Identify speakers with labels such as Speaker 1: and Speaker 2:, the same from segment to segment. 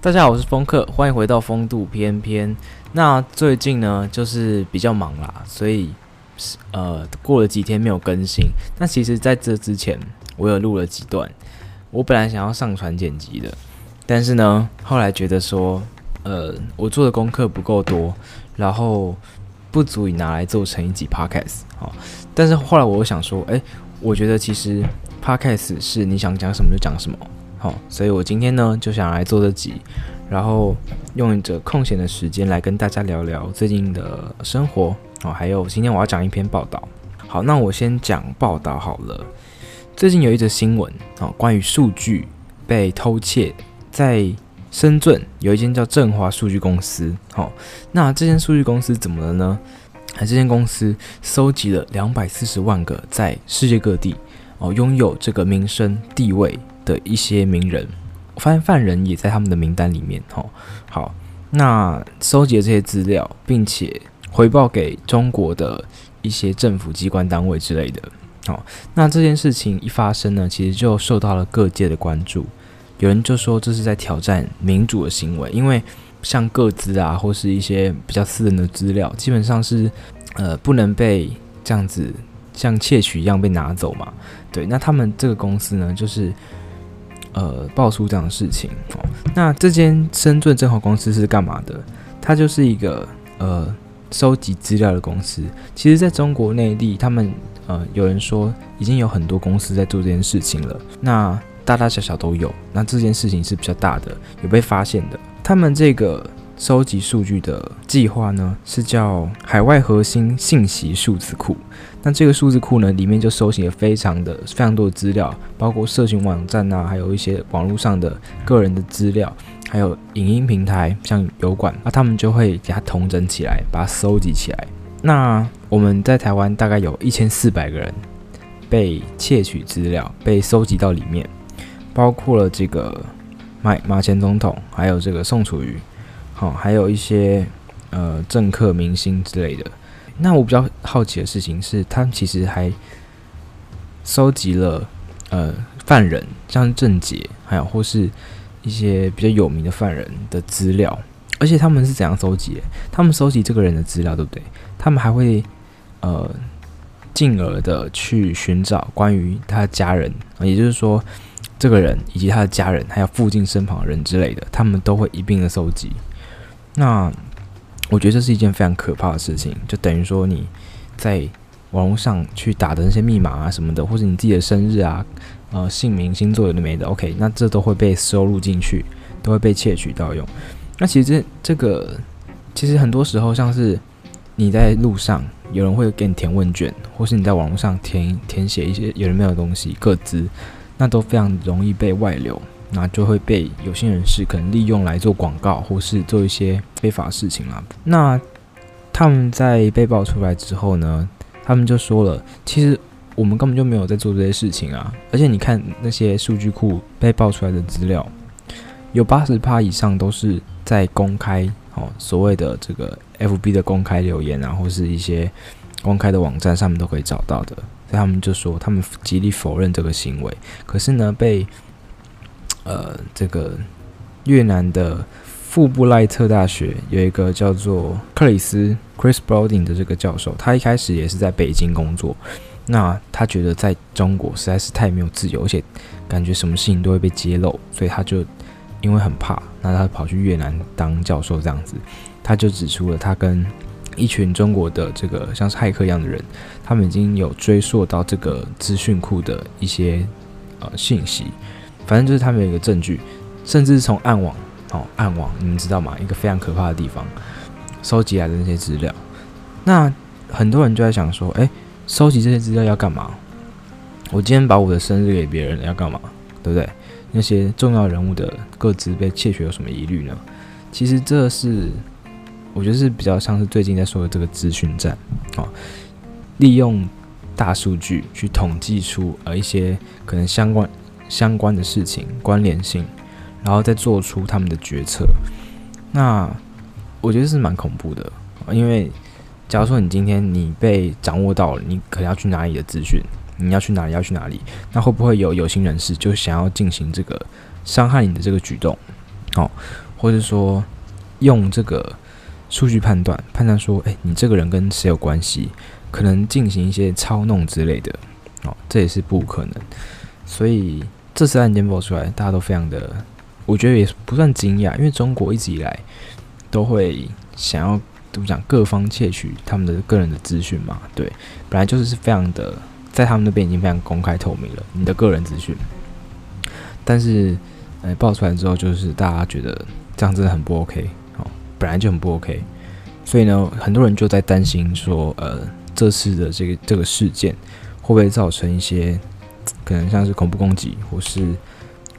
Speaker 1: 大家好，我是风客，欢迎回到风度翩翩。那最近呢，就是比较忙啦，所以呃，过了几天没有更新。那其实在这之前，我有录了几段，我本来想要上传剪辑的，但是呢，后来觉得说，呃，我做的功课不够多，然后不足以拿来做成一集 podcast 哦。但是后来我又想说，诶，我觉得其实 podcast 是你想讲什么就讲什么。好，所以我今天呢就想来做这集，然后用着空闲的时间来跟大家聊聊最近的生活哦，还有今天我要讲一篇报道。好，那我先讲报道好了。最近有一则新闻哦，关于数据被偷窃，在深圳有一间叫振华数据公司。好，那这间数据公司怎么了呢？这间公司收集了两百四十万个在世界各地哦拥有这个名声地位。的一些名人，我发现犯人也在他们的名单里面。哦，好，那收集了这些资料，并且回报给中国的一些政府机关单位之类的。好，那这件事情一发生呢，其实就受到了各界的关注。有人就说这是在挑战民主的行为，因为像个资啊，或是一些比较私人的资料，基本上是呃不能被这样子像窃取一样被拿走嘛。对，那他们这个公司呢，就是。呃，爆出这样的事情。那这间深圳振华公司是干嘛的？它就是一个呃收集资料的公司。其实，在中国内地，他们呃有人说已经有很多公司在做这件事情了。那大大小小都有。那这件事情是比较大的，有被发现的。他们这个。收集数据的计划呢，是叫海外核心信息数字库。那这个数字库呢，里面就收集了非常的非常多的资料，包括社群网站啊，还有一些网络上的个人的资料，还有影音平台，像油管，那他们就会给它统整起来，把它收集起来。那我们在台湾大概有一千四百个人被窃取资料，被收集到里面，包括了这个马马前总统，还有这个宋楚瑜。好，还有一些呃政客、明星之类的。那我比较好奇的事情是，他们其实还收集了呃犯人，像郑杰，还有或是一些比较有名的犯人的资料。而且他们是怎样收集？他们收集这个人的资料，对不对？他们还会呃进而的去寻找关于他的家人，也就是说，这个人以及他的家人，还有附近身旁人之类的，他们都会一并的收集。那我觉得这是一件非常可怕的事情，就等于说你在网络上去打的那些密码啊什么的，或者你自己的生日啊、呃姓名、星座有的没的，OK，那这都会被收录进去，都会被窃取到用。那其实这这个其实很多时候像是你在路上有人会给你填问卷，或是你在网络上填填写一些有人没有的东西个资，那都非常容易被外流。那就会被有心人士可能利用来做广告，或是做一些非法事情啦。那他们在被爆出来之后呢，他们就说了，其实我们根本就没有在做这些事情啊。而且你看那些数据库被爆出来的资料，有八十趴以上都是在公开哦，所谓的这个 FB 的公开留言啊，或是一些公开的网站上面都可以找到的。所以他们就说，他们极力否认这个行为。可是呢，被呃，这个越南的富布赖特大学有一个叫做克里斯 （Chris Browning） 的这个教授，他一开始也是在北京工作。那他觉得在中国实在是太没有自由，而且感觉什么事情都会被揭露，所以他就因为很怕，那他跑去越南当教授这样子。他就指出了他跟一群中国的这个像是骇客一样的人，他们已经有追溯到这个资讯库的一些呃信息。反正就是他们有一个证据，甚至是从暗网哦，暗网你们知道吗？一个非常可怕的地方，收集来的那些资料。那很多人就在想说，诶，收集这些资料要干嘛？我今天把我的生日给别人要干嘛？对不对？那些重要人物的个资被窃取有什么疑虑呢？其实这是我觉得是比较像是最近在说的这个资讯战哦，利用大数据去统计出呃一些可能相关。相关的事情关联性，然后再做出他们的决策。那我觉得是蛮恐怖的，因为假如说你今天你被掌握到了，你可能要去哪里的资讯，你要去哪里要去哪里，那会不会有有心人士就想要进行这个伤害你的这个举动？哦，或者说用这个数据判断判断说，哎，你这个人跟谁有关系，可能进行一些操弄之类的，哦，这也是不可能。所以这次案件爆出来，大家都非常的，我觉得也不算惊讶，因为中国一直以来都会想要怎么讲，各方窃取他们的个人的资讯嘛，对，本来就是非常的，在他们那边已经非常公开透明了，你的个人资讯。但是，呃，爆出来之后，就是大家觉得这样真的很不 OK，哦，本来就很不 OK，所以呢，很多人就在担心说，呃，这次的这个这个事件会不会造成一些可能像是恐怖攻击，或是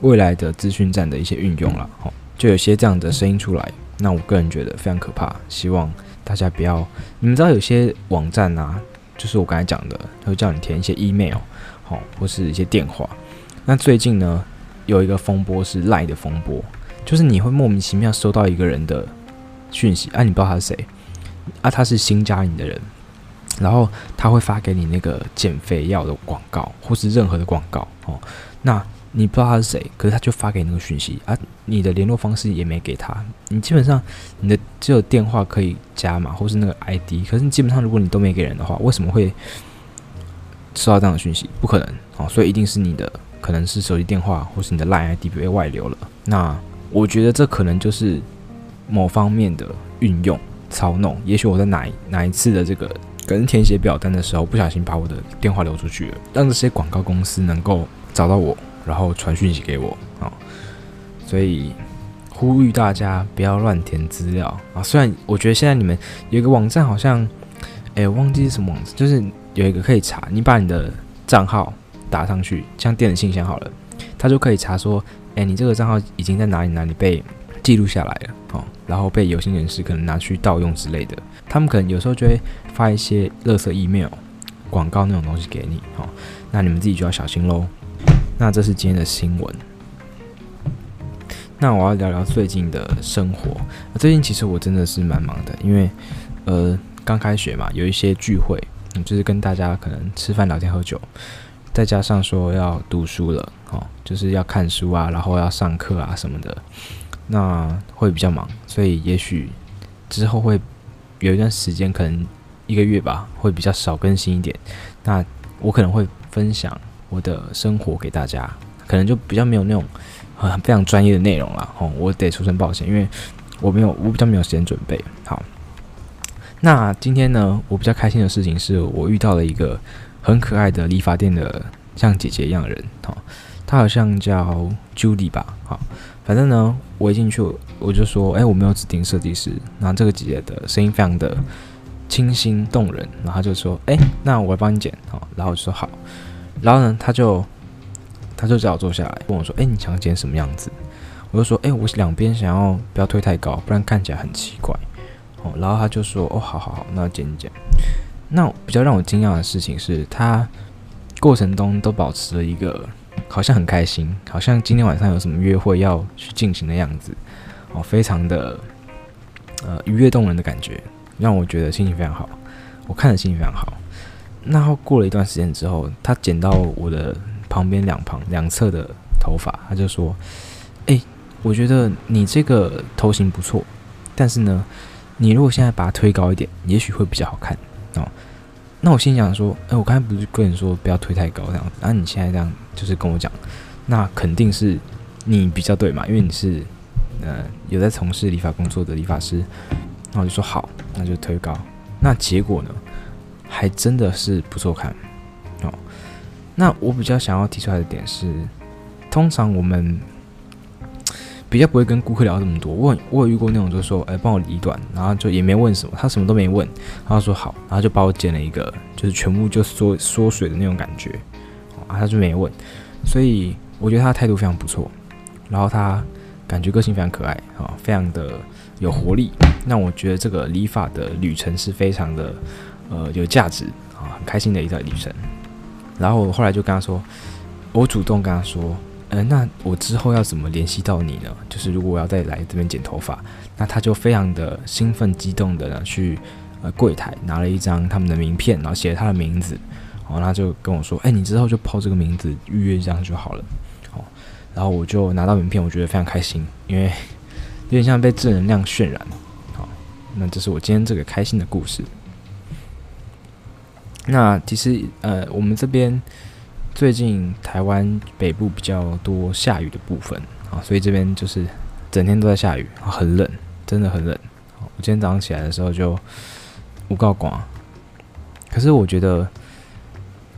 Speaker 1: 未来的资讯战的一些运用了，哦，就有些这样的声音出来，那我个人觉得非常可怕，希望大家不要，你们知道有些网站啊，就是我刚才讲的，会叫你填一些 email，好，或是一些电话，那最近呢，有一个风波是赖的风波，就是你会莫名其妙收到一个人的讯息，啊，你不知道他是谁，啊，他是新加你的人，然后他会发给你那个减肥药的广告，或是任何的广告，哦，那你不知道他是谁，可是他就发给你那个讯息，啊，你的联络方式也没给他，你基本上你的只有电话可以加嘛，或是那个 ID，可是你基本上如果你都没给人的话，为什么会收到这样的讯息？不可能，哦，所以一定是你的。可能是手机电话，或是你的 LINE ID 被外流了。那我觉得这可能就是某方面的运用操弄。也许我在哪哪一次的这个可能填写表单的时候，不小心把我的电话流出去了，让这些广告公司能够找到我，然后传讯息给我啊。所以呼吁大家不要乱填资料啊。虽然我觉得现在你们有一个网站好像，哎，忘记是什么网站，就是有一个可以查，你把你的账号。打上去，像电子信箱好了，他就可以查说，哎，你这个账号已经在哪里哪里被记录下来了，哦，然后被有心人士可能拿去盗用之类的，他们可能有时候就会发一些垃圾 email 广告那种东西给你，哦，那你们自己就要小心喽。那这是今天的新闻。那我要聊聊最近的生活。最近其实我真的是蛮忙的，因为呃刚开学嘛，有一些聚会，就是跟大家可能吃饭、聊天、喝酒。再加上说要读书了，哦，就是要看书啊，然后要上课啊什么的，那会比较忙，所以也许之后会有一段时间，可能一个月吧，会比较少更新一点。那我可能会分享我的生活给大家，可能就比较没有那种很非常专业的内容了，哦，我得出声抱歉，因为我没有，我比较没有时间准备。好，那今天呢，我比较开心的事情是我遇到了一个。很可爱的理发店的像姐姐一样的人，哦，她好像叫 Judy 吧，好，反正呢，我一进去我就说，哎，我没有指定设计师，然后这个姐姐的声音非常的清新动人，然后她就说，哎，那我来帮你剪，好，然后我就说好，然后呢，她就她就叫我坐下来，问我说，哎，你想剪什么样子？我就说，哎，我两边想要不要推太高，不然看起来很奇怪，哦，然后她就说，哦，好好好，那剪剪。那比较让我惊讶的事情是，他过程中都保持了一个好像很开心，好像今天晚上有什么约会要去进行的样子，哦，非常的呃愉悦动人的感觉，让我觉得心情非常好。我看着心情非常好。那后过了一段时间之后，他剪到我的旁边两旁两侧的头发，他就说：“诶，我觉得你这个头型不错，但是呢，你如果现在把它推高一点，也许会比较好看。”哦，那我心想说，哎，我刚才不是跟你说不要推太高这样，那、你现在这样就是跟我讲，那肯定是你比较对嘛，因为你是呃有在从事理发工作的理发师，那我就说好，那就推高。那结果呢，还真的是不错看哦。那我比较想要提出来的点是，通常我们。比较不会跟顾客聊这么多。我我有遇过那种，就是说，哎，帮我理短，然后就也没问什么，他什么都没问，然后说好，然后就帮我剪了一个，就是全部就缩缩水的那种感觉，啊，他就没问，所以我觉得他的态度非常不错，然后他感觉个性非常可爱，啊，非常的有活力，那我觉得这个理发的旅程是非常的，呃，有价值，啊，很开心的一段旅程。然后我后来就跟他说，我主动跟他说。呃，那我之后要怎么联系到你呢？就是如果我要再来这边剪头发，那他就非常的兴奋激动的呢去呃柜台拿了一张他们的名片，然后写了他的名字，然后，他就跟我说，哎，你之后就抛这个名字预约这样就好了，哦，然后我就拿到名片，我觉得非常开心，因为有点像被正能量渲染。好，那这是我今天这个开心的故事。那其实呃，我们这边最近台湾北部比较多下雨的部分啊，所以这边就是整天都在下雨，很冷，真的很冷。我今天早上起来的时候就无告广，可是我觉得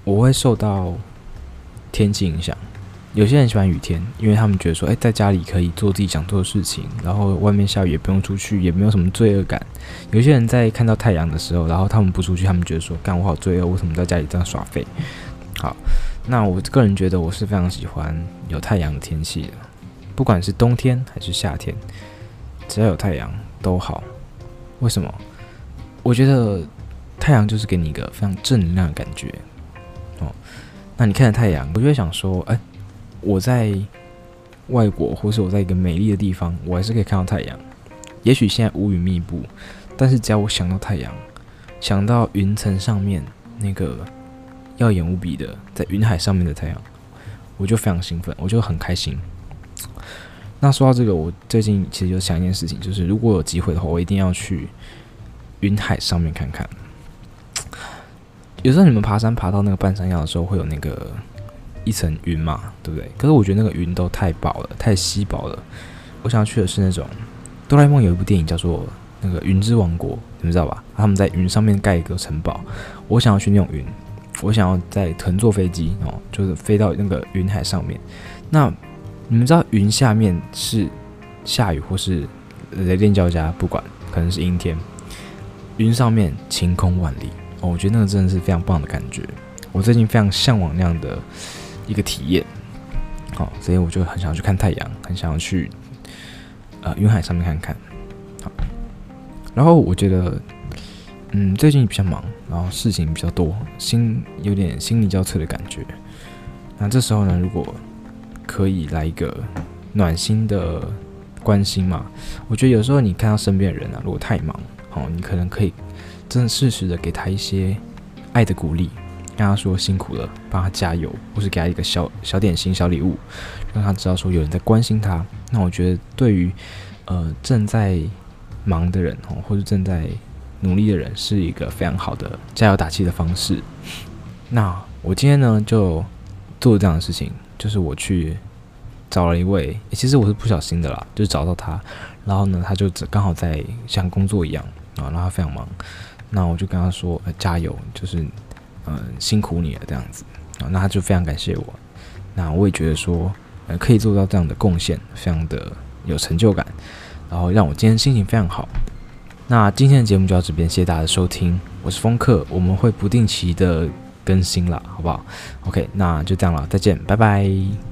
Speaker 1: 我会受到天气影响。有些人喜欢雨天，因为他们觉得说，哎，在家里可以做自己想做的事情，然后外面下雨也不用出去，也没有什么罪恶感。有些人在看到太阳的时候，然后他们不出去，他们觉得说，干我好罪恶，为什么在家里这样耍废？好，那我个人觉得我是非常喜欢有太阳的天气的，不管是冬天还是夏天，只要有太阳都好。为什么？我觉得太阳就是给你一个非常正能量的感觉。哦，那你看着太阳，我就会想说，哎。我在外国，或是我在一个美丽的地方，我还是可以看到太阳。也许现在乌云密布，但是只要我想到太阳，想到云层上面那个耀眼无比的在云海上面的太阳，我就非常兴奋，我就很开心。那说到这个，我最近其实就想一件事情，就是如果有机会的话，我一定要去云海上面看看。有时候你们爬山爬到那个半山腰的时候，会有那个。一层云嘛，对不对？可是我觉得那个云都太薄了，太稀薄了。我想要去的是那种哆啦 A 梦有一部电影叫做那个云之王国，你们知道吧？他们在云上面盖一个城堡。我想要去那种云，我想要在乘坐飞机哦，就是飞到那个云海上面。那你们知道云下面是下雨或是雷电交加，不管可能是阴天，云上面晴空万里哦，我觉得那个真的是非常棒的感觉。我最近非常向往那样的。一个体验，好，所以我就很想要去看太阳，很想要去呃云海上面看看，好。然后我觉得，嗯，最近比较忙，然后事情比较多，心有点心力交瘁的感觉。那这时候呢，如果可以来一个暖心的关心嘛，我觉得有时候你看到身边的人啊，如果太忙，好，你可能可以真的适时的给他一些爱的鼓励。跟他说辛苦了，帮他加油，或是给他一个小小点心、小礼物，让他知道说有人在关心他。那我觉得对于呃正在忙的人哦，或者正在努力的人，是一个非常好的加油打气的方式。那我今天呢就做这样的事情，就是我去找了一位，其实我是不小心的啦，就找到他，然后呢他就刚好在像工作一样啊，然后他非常忙，那我就跟他说、呃、加油，就是。嗯，辛苦你了，这样子啊，那他就非常感谢我。那我也觉得说，呃，可以做到这样的贡献，非常的有成就感，然后让我今天心情非常好。那今天的节目就到这边，谢谢大家的收听，我是风客，我们会不定期的更新了，好不好？OK，那就这样了，再见，拜拜。